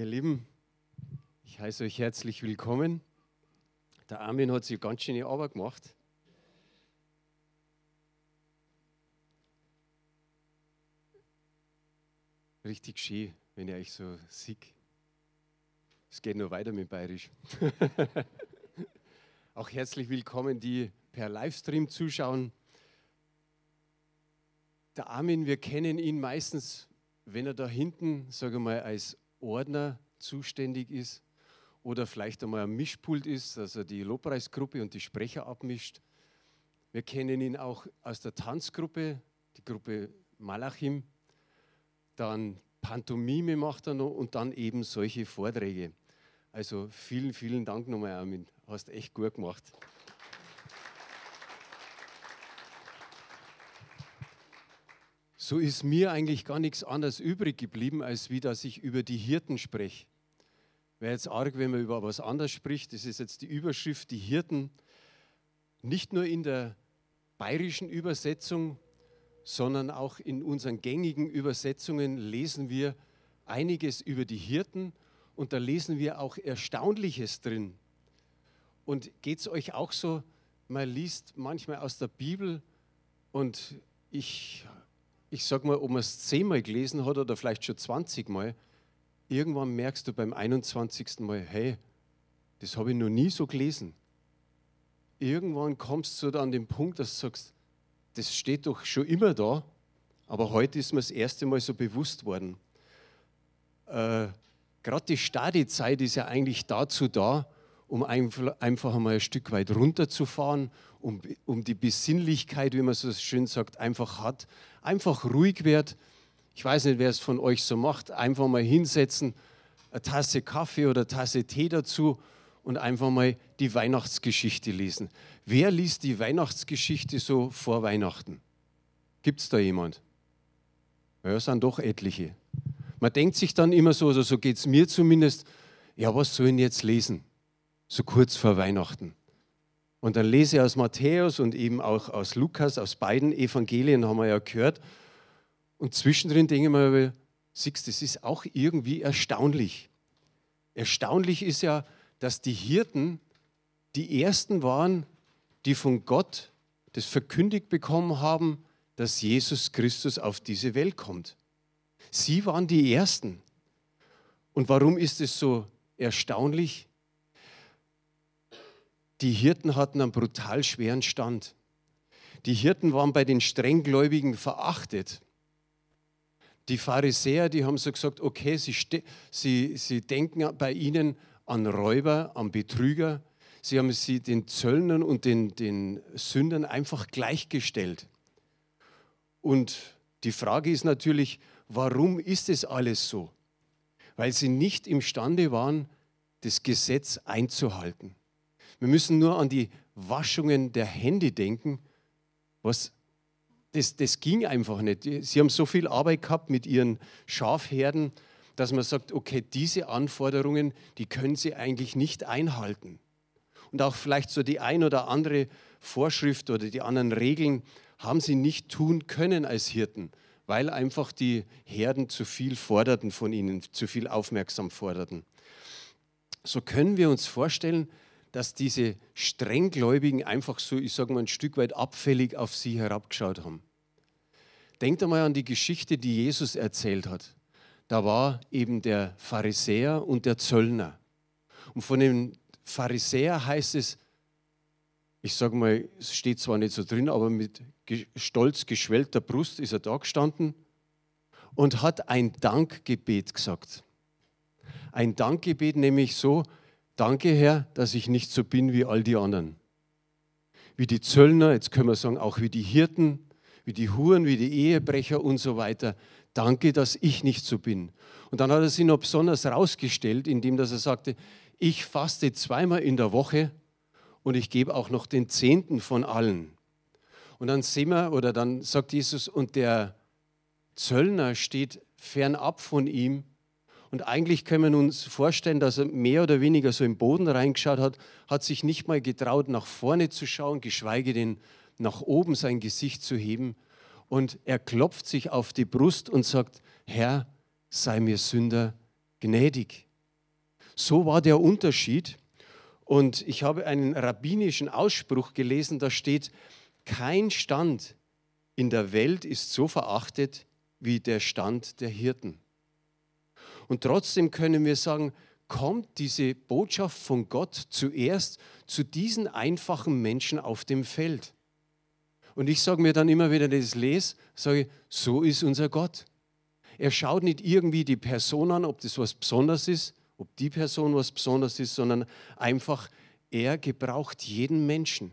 Ihr Lieben, ich heiße euch herzlich willkommen. Der Armin hat sich ganz schöne Arbeit gemacht. Richtig schön, wenn ihr euch so sieht. Es geht nur weiter mit Bayerisch. Auch herzlich willkommen, die per Livestream zuschauen. Der Armin, wir kennen ihn meistens, wenn er da hinten, sage mal, als Ordner zuständig ist oder vielleicht einmal am Mischpult ist, dass er die Lobpreisgruppe und die Sprecher abmischt. Wir kennen ihn auch aus der Tanzgruppe, die Gruppe Malachim. Dann Pantomime macht er noch und dann eben solche Vorträge. Also vielen, vielen Dank nochmal, Armin. Hast echt gut gemacht. So ist mir eigentlich gar nichts anderes übrig geblieben, als wie dass ich über die Hirten spreche. Wäre jetzt arg, wenn man über was anderes spricht. Das ist jetzt die Überschrift, die Hirten. Nicht nur in der bayerischen Übersetzung, sondern auch in unseren gängigen Übersetzungen lesen wir einiges über die Hirten und da lesen wir auch Erstaunliches drin. Und geht es euch auch so, man liest manchmal aus der Bibel und ich ich sag mal, ob man es zehnmal gelesen hat oder vielleicht schon 20 Mal, irgendwann merkst du beim 21. Mal, hey, das habe ich noch nie so gelesen. Irgendwann kommst du dann an den Punkt, dass du sagst, das steht doch schon immer da, aber heute ist mir das erste Mal so bewusst worden. Äh, Gerade die Stadizeit ist ja eigentlich dazu da, um einfach einmal ein Stück weit runterzufahren, um, um die Besinnlichkeit, wie man so schön sagt, einfach hat, einfach ruhig wird. Ich weiß nicht, wer es von euch so macht, einfach mal hinsetzen, eine Tasse Kaffee oder eine Tasse Tee dazu und einfach mal die Weihnachtsgeschichte lesen. Wer liest die Weihnachtsgeschichte so vor Weihnachten? Gibt es da jemand? Ja, es sind doch etliche. Man denkt sich dann immer so, oder so geht es mir zumindest, ja, was soll ich jetzt lesen? So kurz vor Weihnachten. Und dann lese ich aus Matthäus und eben auch aus Lukas, aus beiden Evangelien haben wir ja gehört. Und zwischendrin denke ich mir, siehst das ist auch irgendwie erstaunlich. Erstaunlich ist ja, dass die Hirten die ersten waren, die von Gott das verkündigt bekommen haben, dass Jesus Christus auf diese Welt kommt. Sie waren die Ersten. Und warum ist es so erstaunlich? Die Hirten hatten einen brutal schweren Stand. Die Hirten waren bei den Strenggläubigen verachtet. Die Pharisäer, die haben so gesagt, okay, sie, sie, sie denken bei ihnen an Räuber, an Betrüger. Sie haben sie den Zöllnern und den, den Sündern einfach gleichgestellt. Und die Frage ist natürlich, warum ist es alles so? Weil sie nicht imstande waren, das Gesetz einzuhalten. Wir müssen nur an die Waschungen der Hände denken. Was, das, das ging einfach nicht. Sie haben so viel Arbeit gehabt mit ihren Schafherden, dass man sagt, okay, diese Anforderungen, die können sie eigentlich nicht einhalten. Und auch vielleicht so die ein oder andere Vorschrift oder die anderen Regeln haben sie nicht tun können als Hirten, weil einfach die Herden zu viel forderten von ihnen, zu viel aufmerksam forderten. So können wir uns vorstellen, dass diese Strenggläubigen einfach so, ich sage mal, ein Stück weit abfällig auf sie herabgeschaut haben. Denkt einmal an die Geschichte, die Jesus erzählt hat. Da war eben der Pharisäer und der Zöllner. Und von dem Pharisäer heißt es, ich sage mal, es steht zwar nicht so drin, aber mit stolz geschwellter Brust ist er da gestanden und hat ein Dankgebet gesagt. Ein Dankgebet nämlich so, Danke, Herr, dass ich nicht so bin wie all die anderen. Wie die Zöllner, jetzt können wir sagen, auch wie die Hirten, wie die Huren, wie die Ehebrecher und so weiter. Danke, dass ich nicht so bin. Und dann hat er sich noch besonders rausgestellt, indem dass er sagte, ich faste zweimal in der Woche und ich gebe auch noch den Zehnten von allen. Und dann sehen wir, oder dann sagt Jesus, und der Zöllner steht fernab von ihm und eigentlich können wir uns vorstellen, dass er mehr oder weniger so im Boden reingeschaut hat, hat sich nicht mal getraut, nach vorne zu schauen, geschweige denn nach oben sein Gesicht zu heben. Und er klopft sich auf die Brust und sagt, Herr, sei mir Sünder gnädig. So war der Unterschied. Und ich habe einen rabbinischen Ausspruch gelesen, da steht, kein Stand in der Welt ist so verachtet wie der Stand der Hirten. Und trotzdem können wir sagen, kommt diese Botschaft von Gott zuerst zu diesen einfachen Menschen auf dem Feld. Und ich sage mir dann immer wieder, wenn ich das lese, sage so ist unser Gott. Er schaut nicht irgendwie die Person an, ob das was Besonderes ist, ob die Person was Besonderes ist, sondern einfach, er gebraucht jeden Menschen.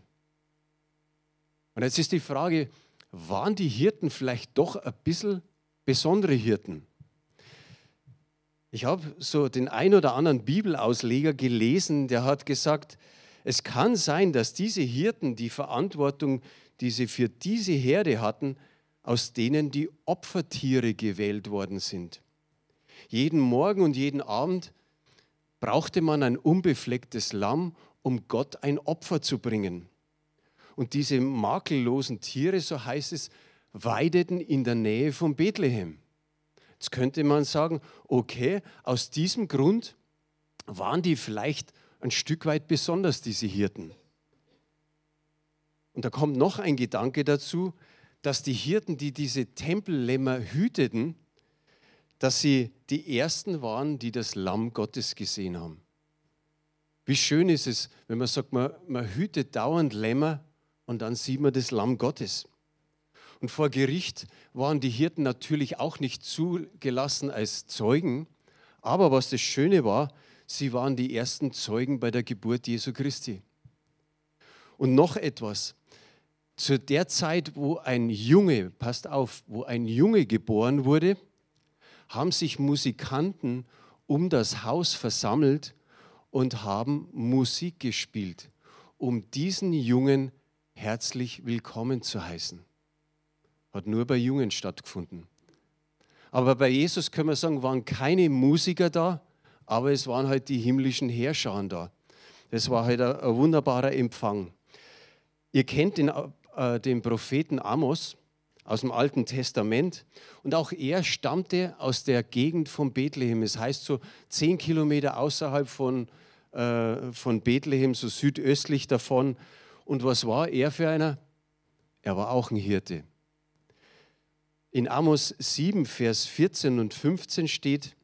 Und jetzt ist die Frage, waren die Hirten vielleicht doch ein bisschen besondere Hirten? Ich habe so den ein oder anderen Bibelausleger gelesen, der hat gesagt, es kann sein, dass diese Hirten die Verantwortung, die sie für diese Herde hatten, aus denen die Opfertiere gewählt worden sind. Jeden Morgen und jeden Abend brauchte man ein unbeflecktes Lamm, um Gott ein Opfer zu bringen. Und diese makellosen Tiere, so heißt es, weideten in der Nähe von Bethlehem. Jetzt könnte man sagen, okay, aus diesem Grund waren die vielleicht ein Stück weit besonders, diese Hirten. Und da kommt noch ein Gedanke dazu, dass die Hirten, die diese Tempellämmer hüteten, dass sie die Ersten waren, die das Lamm Gottes gesehen haben. Wie schön ist es, wenn man sagt, man, man hütet dauernd Lämmer und dann sieht man das Lamm Gottes. Und vor Gericht waren die Hirten natürlich auch nicht zugelassen als Zeugen. Aber was das Schöne war, sie waren die ersten Zeugen bei der Geburt Jesu Christi. Und noch etwas. Zu der Zeit, wo ein Junge, passt auf, wo ein Junge geboren wurde, haben sich Musikanten um das Haus versammelt und haben Musik gespielt, um diesen Jungen herzlich willkommen zu heißen. Hat nur bei Jungen stattgefunden. Aber bei Jesus können wir sagen, waren keine Musiker da, aber es waren halt die himmlischen Herrscher da. Das war halt ein, ein wunderbarer Empfang. Ihr kennt den, äh, den Propheten Amos aus dem Alten Testament und auch er stammte aus der Gegend von Bethlehem. Es das heißt so zehn Kilometer außerhalb von, äh, von Bethlehem, so südöstlich davon. Und was war er für einer? Er war auch ein Hirte. In Amos 7, Vers 14 und 15 steht,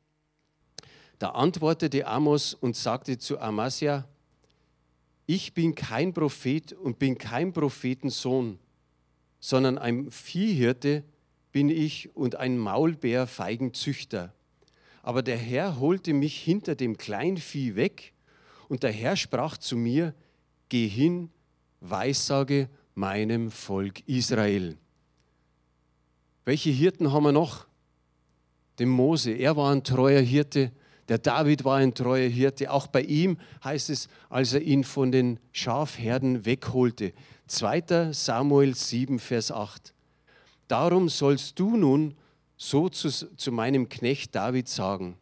da antwortete Amos und sagte zu Amasia, ich bin kein Prophet und bin kein Prophetensohn, sondern ein Viehhirte bin ich und ein Maulbeerfeigenzüchter. Aber der Herr holte mich hinter dem Kleinvieh weg und der Herr sprach zu mir, geh hin, weissage meinem Volk Israel. Welche Hirten haben wir noch? Den Mose, er war ein treuer Hirte. Der David war ein treuer Hirte. Auch bei ihm heißt es, als er ihn von den Schafherden wegholte. 2. Samuel 7, Vers 8. Darum sollst du nun so zu, zu meinem Knecht David sagen.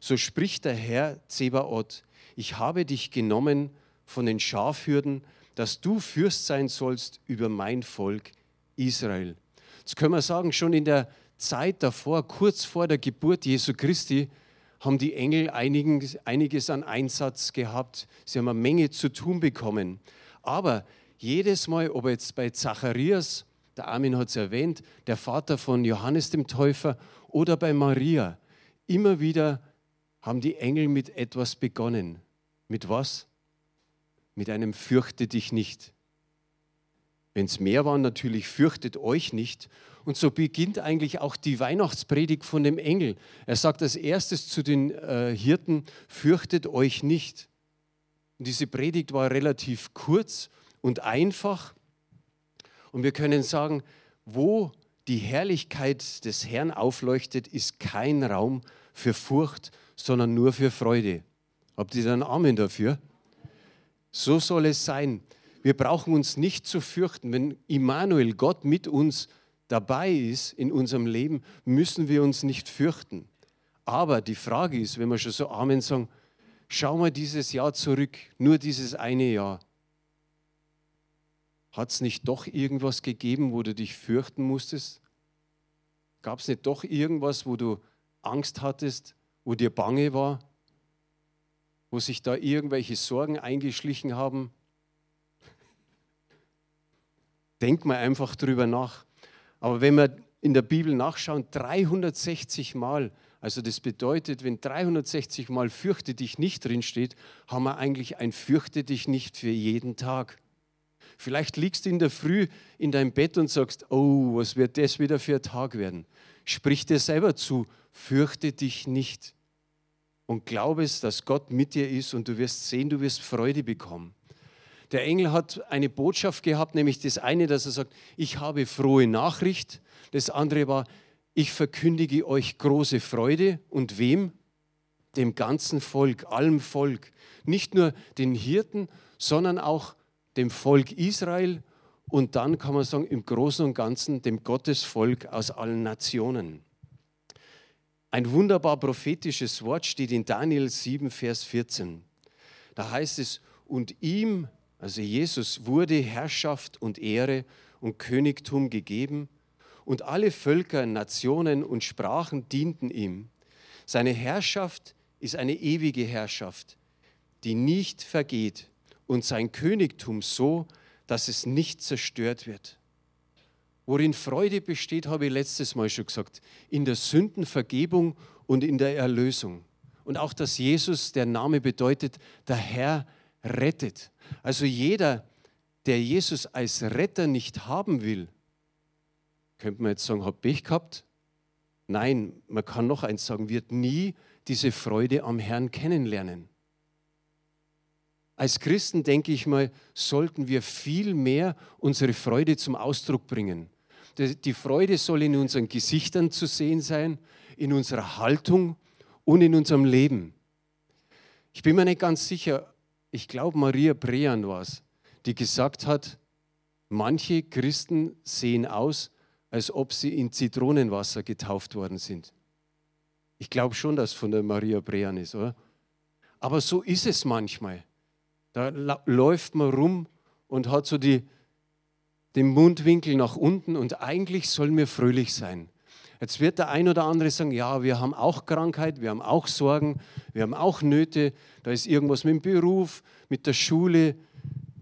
So spricht der Herr Zebaoth, ich habe dich genommen von den Schafhürden, dass du Fürst sein sollst über mein Volk Israel. Jetzt können wir sagen, schon in der Zeit davor, kurz vor der Geburt Jesu Christi, haben die Engel einiges, einiges an Einsatz gehabt. Sie haben eine Menge zu tun bekommen. Aber jedes Mal, ob jetzt bei Zacharias, der Armin hat es erwähnt, der Vater von Johannes dem Täufer oder bei Maria, immer wieder haben die Engel mit etwas begonnen. Mit was? Mit einem Fürchte dich nicht. Wenn es mehr waren, natürlich fürchtet euch nicht. Und so beginnt eigentlich auch die Weihnachtspredigt von dem Engel. Er sagt als erstes zu den äh, Hirten, fürchtet euch nicht. Und diese Predigt war relativ kurz und einfach. Und wir können sagen, wo die Herrlichkeit des Herrn aufleuchtet, ist kein Raum für Furcht, sondern nur für Freude. Habt ihr dann Amen dafür? So soll es sein. Wir brauchen uns nicht zu fürchten. Wenn Immanuel, Gott mit uns dabei ist in unserem Leben, müssen wir uns nicht fürchten. Aber die Frage ist, wenn wir schon so Amen sagen, schau mal dieses Jahr zurück, nur dieses eine Jahr. Hat es nicht doch irgendwas gegeben, wo du dich fürchten musstest? Gab es nicht doch irgendwas, wo du Angst hattest, wo dir bange war? wo sich da irgendwelche Sorgen eingeschlichen haben. Denk mal einfach drüber nach. Aber wenn wir in der Bibel nachschauen, 360 Mal, also das bedeutet, wenn 360 Mal fürchte dich nicht drinsteht, haben wir eigentlich ein fürchte dich nicht für jeden Tag. Vielleicht liegst du in der Früh in deinem Bett und sagst, oh, was wird das wieder für ein Tag werden? Sprich dir selber zu, fürchte dich nicht. Und glaube es, dass Gott mit dir ist und du wirst sehen, du wirst Freude bekommen. Der Engel hat eine Botschaft gehabt, nämlich das eine, dass er sagt, ich habe frohe Nachricht. Das andere war, ich verkündige euch große Freude. Und wem? Dem ganzen Volk, allem Volk. Nicht nur den Hirten, sondern auch dem Volk Israel und dann kann man sagen, im Großen und Ganzen dem Gottesvolk aus allen Nationen. Ein wunderbar prophetisches Wort steht in Daniel 7, Vers 14. Da heißt es, und ihm, also Jesus, wurde Herrschaft und Ehre und Königtum gegeben, und alle Völker, Nationen und Sprachen dienten ihm. Seine Herrschaft ist eine ewige Herrschaft, die nicht vergeht und sein Königtum so, dass es nicht zerstört wird. Worin Freude besteht, habe ich letztes Mal schon gesagt, in der Sündenvergebung und in der Erlösung. Und auch, dass Jesus, der Name bedeutet, der Herr rettet. Also jeder, der Jesus als Retter nicht haben will, könnte man jetzt sagen, hat Pech gehabt. Nein, man kann noch eins sagen, wird nie diese Freude am Herrn kennenlernen. Als Christen, denke ich mal, sollten wir viel mehr unsere Freude zum Ausdruck bringen. Die Freude soll in unseren Gesichtern zu sehen sein, in unserer Haltung und in unserem Leben. Ich bin mir nicht ganz sicher, ich glaube, Maria Brean war es, die gesagt hat, manche Christen sehen aus, als ob sie in Zitronenwasser getauft worden sind. Ich glaube schon, dass von der Maria Brean ist, oder? Aber so ist es manchmal. Da läuft man rum und hat so die, den Mundwinkel nach unten und eigentlich sollen wir fröhlich sein. Jetzt wird der ein oder andere sagen, ja, wir haben auch Krankheit, wir haben auch Sorgen, wir haben auch Nöte, da ist irgendwas mit dem Beruf, mit der Schule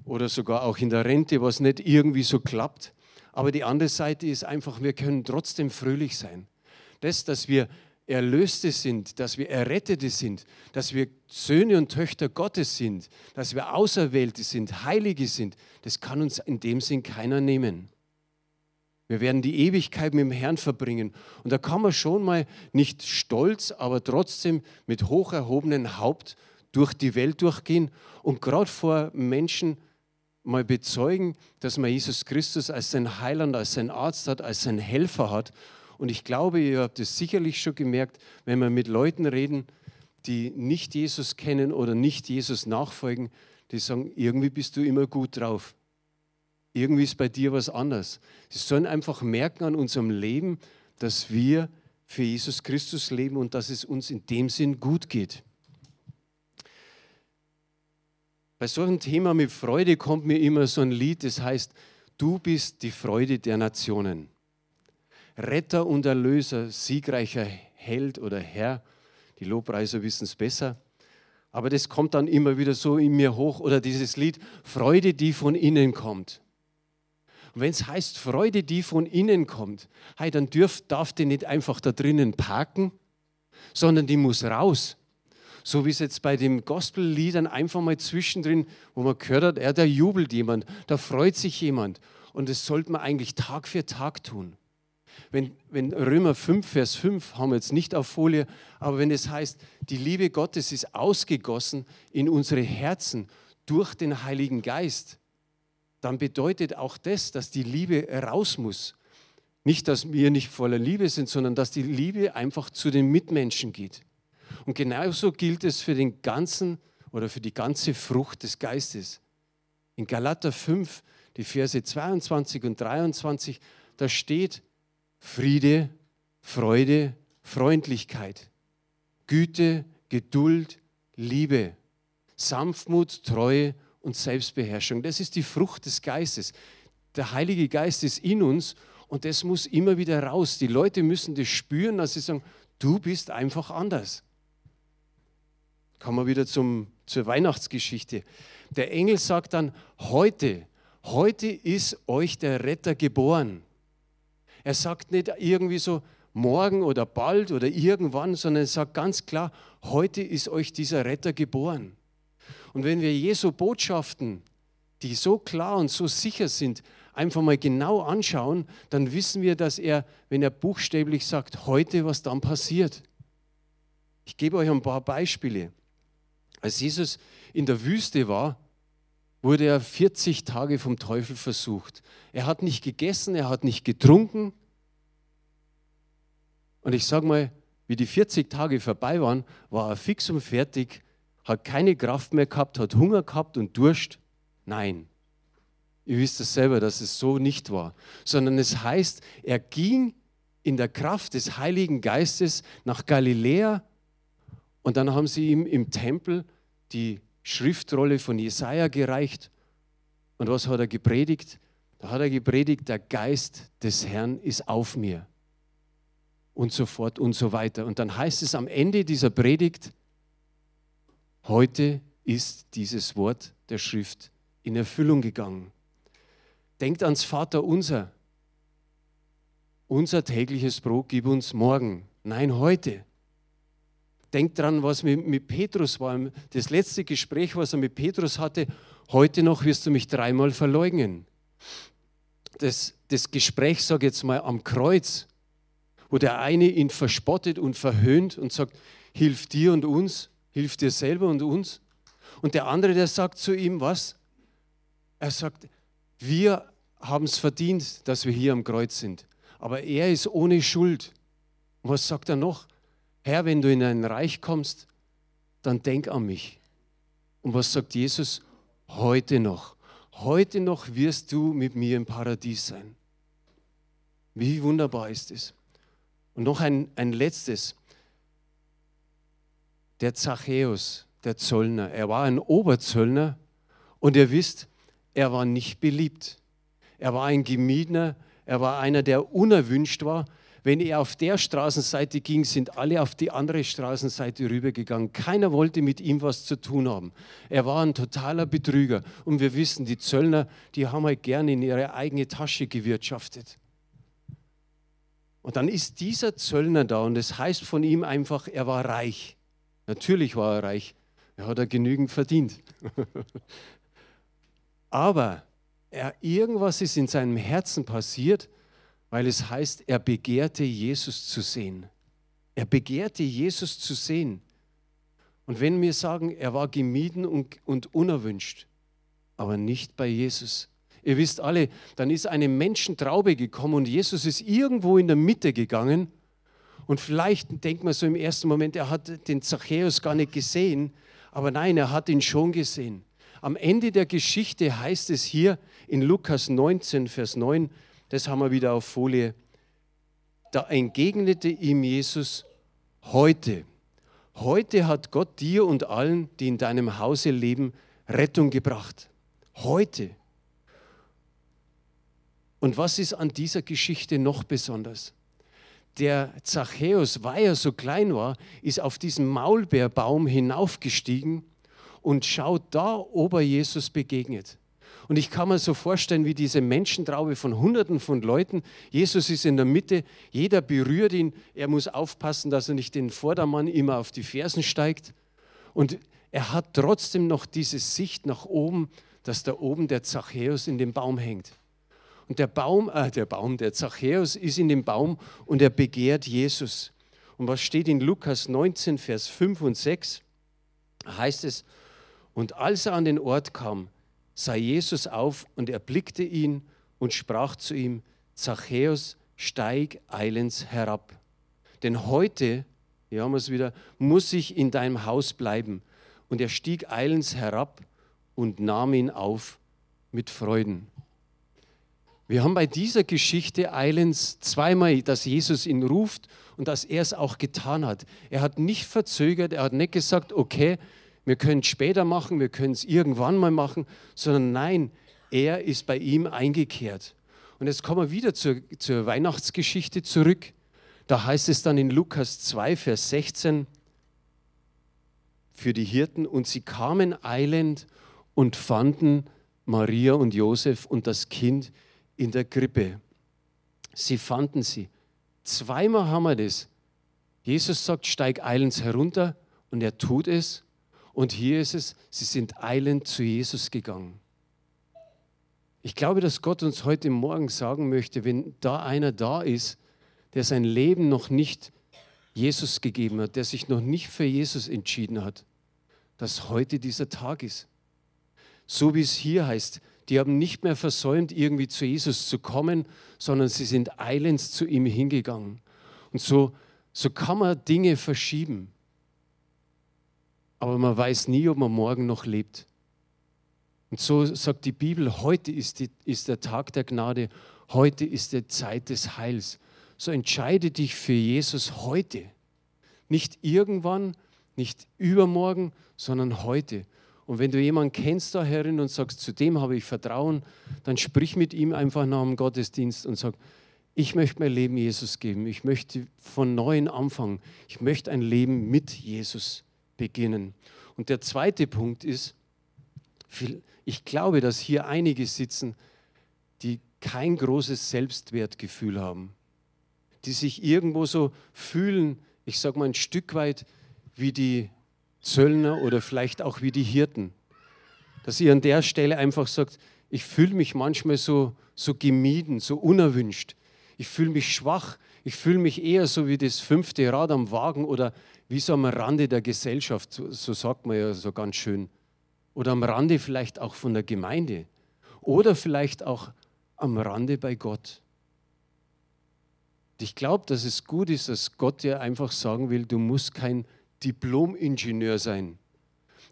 oder sogar auch in der Rente, was nicht irgendwie so klappt. Aber die andere Seite ist einfach, wir können trotzdem fröhlich sein. Das, dass wir Erlöste sind, dass wir Errettete sind, dass wir Söhne und Töchter Gottes sind, dass wir Auserwählte sind, Heilige sind, das kann uns in dem Sinn keiner nehmen. Wir werden die Ewigkeit mit dem Herrn verbringen. Und da kann man schon mal nicht stolz, aber trotzdem mit hoch erhobenem Haupt durch die Welt durchgehen und gerade vor Menschen mal bezeugen, dass man Jesus Christus als sein Heiland, als sein Arzt hat, als sein Helfer hat und ich glaube, ihr habt es sicherlich schon gemerkt, wenn wir mit Leuten reden, die nicht Jesus kennen oder nicht Jesus nachfolgen, die sagen, irgendwie bist du immer gut drauf. Irgendwie ist bei dir was anders. Sie sollen einfach merken an unserem Leben, dass wir für Jesus Christus leben und dass es uns in dem Sinn gut geht. Bei so einem Thema mit Freude kommt mir immer so ein Lied, das heißt, du bist die Freude der Nationen. Retter und Erlöser, siegreicher Held oder Herr. Die Lobpreiser wissen es besser. Aber das kommt dann immer wieder so in mir hoch. Oder dieses Lied, Freude, die von innen kommt. Und wenn es heißt Freude, die von innen kommt, hey, dann dürf, darf die nicht einfach da drinnen parken, sondern die muss raus. So wie es jetzt bei den Gospelliedern einfach mal zwischendrin, wo man gehört hat, ja, da jubelt jemand, da freut sich jemand. Und das sollte man eigentlich Tag für Tag tun. Wenn, wenn Römer 5, Vers 5 haben wir jetzt nicht auf Folie, aber wenn es heißt, die Liebe Gottes ist ausgegossen in unsere Herzen durch den Heiligen Geist, dann bedeutet auch das, dass die Liebe raus muss. Nicht, dass wir nicht voller Liebe sind, sondern dass die Liebe einfach zu den Mitmenschen geht. Und genauso gilt es für den ganzen oder für die ganze Frucht des Geistes. In Galater 5, die Verse 22 und 23, da steht, Friede, Freude, Freundlichkeit, Güte, Geduld, Liebe, Sanftmut, Treue und Selbstbeherrschung. Das ist die Frucht des Geistes. Der Heilige Geist ist in uns und das muss immer wieder raus. Die Leute müssen das spüren, dass sie sagen, du bist einfach anders. Kommen wir wieder zum, zur Weihnachtsgeschichte. Der Engel sagt dann, heute, heute ist euch der Retter geboren. Er sagt nicht irgendwie so, morgen oder bald oder irgendwann, sondern er sagt ganz klar, heute ist euch dieser Retter geboren. Und wenn wir Jesu Botschaften, die so klar und so sicher sind, einfach mal genau anschauen, dann wissen wir, dass er, wenn er buchstäblich sagt, heute, was dann passiert. Ich gebe euch ein paar Beispiele. Als Jesus in der Wüste war, wurde er 40 Tage vom Teufel versucht. Er hat nicht gegessen, er hat nicht getrunken. Und ich sage mal, wie die 40 Tage vorbei waren, war er fix und fertig, hat keine Kraft mehr gehabt, hat Hunger gehabt und Durst. Nein, ihr wisst es selber, dass es so nicht war, sondern es heißt, er ging in der Kraft des Heiligen Geistes nach Galiläa und dann haben sie ihm im Tempel die Schriftrolle von Jesaja gereicht. Und was hat er gepredigt? Da hat er gepredigt, der Geist des Herrn ist auf mir. Und so fort und so weiter. Und dann heißt es am Ende dieser Predigt, heute ist dieses Wort der Schrift in Erfüllung gegangen. Denkt ans Vater unser. Unser tägliches Brot gib uns morgen. Nein, heute. Denkt dran, was mit, mit Petrus war. Das letzte Gespräch, was er mit Petrus hatte. Heute noch wirst du mich dreimal verleugnen. Das, das Gespräch, sage ich jetzt mal, am Kreuz, wo der eine ihn verspottet und verhöhnt und sagt, hilf dir und uns, hilf dir selber und uns. Und der andere, der sagt zu ihm, was? Er sagt, wir haben es verdient, dass wir hier am Kreuz sind. Aber er ist ohne Schuld. Und was sagt er noch? Herr, wenn du in ein Reich kommst, dann denk an mich. Und was sagt Jesus? Heute noch. Heute noch wirst du mit mir im Paradies sein. Wie wunderbar ist es. Und noch ein, ein letztes. Der Zachäus, der Zöllner, er war ein Oberzöllner und ihr wisst, er war nicht beliebt. Er war ein Gemiedener, er war einer, der unerwünscht war. Wenn er auf der Straßenseite ging, sind alle auf die andere Straßenseite rübergegangen. Keiner wollte mit ihm was zu tun haben. Er war ein totaler Betrüger. Und wir wissen, die Zöllner, die haben halt gerne in ihre eigene Tasche gewirtschaftet. Und dann ist dieser Zöllner da und es das heißt von ihm einfach, er war reich. Natürlich war er reich. Er hat er genügend verdient. Aber er, irgendwas ist in seinem Herzen passiert, weil es heißt, er begehrte Jesus zu sehen. Er begehrte Jesus zu sehen. Und wenn wir sagen, er war gemieden und, und unerwünscht, aber nicht bei Jesus. Ihr wisst alle, dann ist eine Menschentraube gekommen und Jesus ist irgendwo in der Mitte gegangen. Und vielleicht denkt man so im ersten Moment, er hat den Zachäus gar nicht gesehen, aber nein, er hat ihn schon gesehen. Am Ende der Geschichte heißt es hier in Lukas 19, Vers 9, das haben wir wieder auf Folie, da entgegnete ihm Jesus, heute, heute hat Gott dir und allen, die in deinem Hause leben, Rettung gebracht. Heute. Und was ist an dieser Geschichte noch besonders? Der Zachäus, weil er so klein war, ist auf diesen Maulbeerbaum hinaufgestiegen und schaut da, ob er Jesus begegnet. Und ich kann mir so vorstellen, wie diese Menschentraube von Hunderten von Leuten, Jesus ist in der Mitte, jeder berührt ihn, er muss aufpassen, dass er nicht den Vordermann immer auf die Fersen steigt. Und er hat trotzdem noch diese Sicht nach oben, dass da oben der Zachäus in dem Baum hängt. Und der Baum, äh, der Baum, der Zachäus ist in dem Baum und er begehrt Jesus. Und was steht in Lukas 19, Vers 5 und 6? Heißt es, und als er an den Ort kam, sah Jesus auf und erblickte ihn und sprach zu ihm, Zachäus, steig eilends herab. Denn heute, hier haben wir es wieder, muss ich in deinem Haus bleiben. Und er stieg eilends herab und nahm ihn auf mit Freuden. Wir haben bei dieser Geschichte eilends zweimal, dass Jesus ihn ruft und dass er es auch getan hat. Er hat nicht verzögert, er hat nicht gesagt, okay, wir können es später machen, wir können es irgendwann mal machen, sondern nein, er ist bei ihm eingekehrt. Und jetzt kommen wir wieder zur, zur Weihnachtsgeschichte zurück. Da heißt es dann in Lukas 2, Vers 16, für die Hirten und sie kamen eilend und fanden Maria und Josef und das Kind in der Krippe. Sie fanden sie. Zweimal haben wir das. Jesus sagt, steig eilends herunter und er tut es. Und hier ist es, sie sind eilend zu Jesus gegangen. Ich glaube, dass Gott uns heute Morgen sagen möchte, wenn da einer da ist, der sein Leben noch nicht Jesus gegeben hat, der sich noch nicht für Jesus entschieden hat, dass heute dieser Tag ist. So wie es hier heißt, die haben nicht mehr versäumt, irgendwie zu Jesus zu kommen, sondern sie sind eilends zu ihm hingegangen. Und so, so kann man Dinge verschieben. Aber man weiß nie, ob man morgen noch lebt. Und so sagt die Bibel, heute ist, die, ist der Tag der Gnade, heute ist die Zeit des Heils. So entscheide dich für Jesus heute. Nicht irgendwann, nicht übermorgen, sondern heute. Und wenn du jemanden kennst da herin und sagst, zu dem habe ich Vertrauen, dann sprich mit ihm einfach nach dem Gottesdienst und sag, ich möchte mein Leben Jesus geben. Ich möchte von neuem anfangen. Ich möchte ein Leben mit Jesus beginnen. Und der zweite Punkt ist, ich glaube, dass hier einige sitzen, die kein großes Selbstwertgefühl haben, die sich irgendwo so fühlen, ich sage mal ein Stück weit wie die Zöllner oder vielleicht auch wie die Hirten. Dass ihr an der Stelle einfach sagt, ich fühle mich manchmal so, so gemieden, so unerwünscht. Ich fühle mich schwach. Ich fühle mich eher so wie das fünfte Rad am Wagen oder wie so am Rande der Gesellschaft, so, so sagt man ja so ganz schön. Oder am Rande vielleicht auch von der Gemeinde. Oder vielleicht auch am Rande bei Gott. Ich glaube, dass es gut ist, dass Gott dir einfach sagen will, du musst kein Diplom-Ingenieur sein.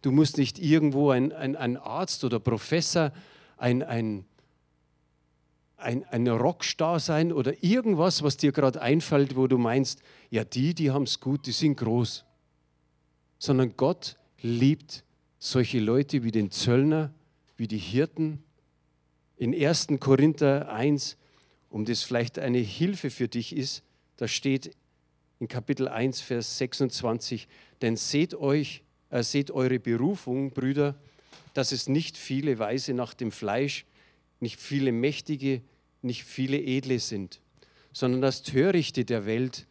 Du musst nicht irgendwo ein, ein, ein Arzt oder Professor, ein, ein, ein, ein Rockstar sein oder irgendwas, was dir gerade einfällt, wo du meinst, ja, die, die haben es gut, die sind groß. Sondern Gott liebt solche Leute wie den Zöllner, wie die Hirten. In 1. Korinther 1, um das vielleicht eine Hilfe für dich ist, da steht in Kapitel 1, Vers 26, denn seht euch, äh, seht eure Berufung, Brüder, dass es nicht viele Weise nach dem Fleisch, nicht viele Mächtige, nicht viele Edle sind, sondern das Törichte der Welt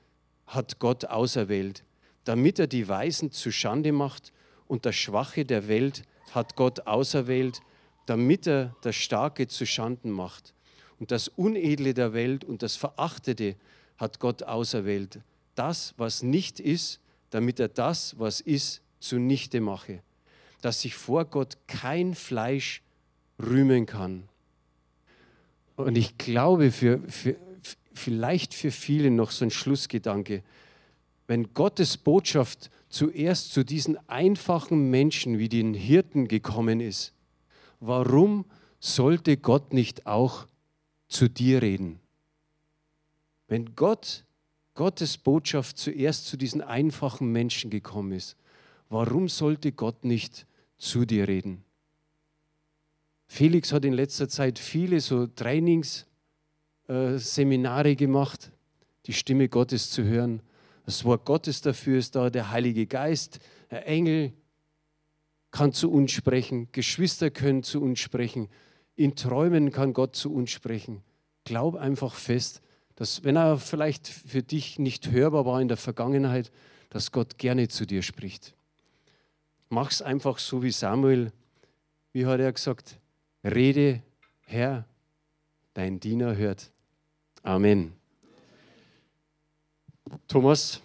hat Gott auserwählt, damit er die Weisen zu Schande macht und das Schwache der Welt hat Gott auserwählt, damit er das Starke zu Schanden macht. Und das Unedle der Welt und das Verachtete hat Gott auserwählt, das, was nicht ist, damit er das, was ist, zunichte mache, dass sich vor Gott kein Fleisch rühmen kann. Und ich glaube, für, für, vielleicht für viele noch so ein Schlussgedanke, wenn Gottes Botschaft zuerst zu diesen einfachen Menschen wie den Hirten gekommen ist, warum sollte Gott nicht auch zu dir reden? Wenn Gott Gottes Botschaft zuerst zu diesen einfachen Menschen gekommen ist, warum sollte Gott nicht zu dir reden? Felix hat in letzter Zeit viele so Trainingsseminare äh, gemacht, die Stimme Gottes zu hören. Das Wort Gottes dafür ist da, der Heilige Geist, der Engel kann zu uns sprechen, Geschwister können zu uns sprechen, in Träumen kann Gott zu uns sprechen. Glaub einfach fest, dass wenn er vielleicht für dich nicht hörbar war in der Vergangenheit, dass Gott gerne zu dir spricht. Mach es einfach so wie Samuel. Wie hat er gesagt? Rede, Herr, dein Diener hört. Amen. Thomas.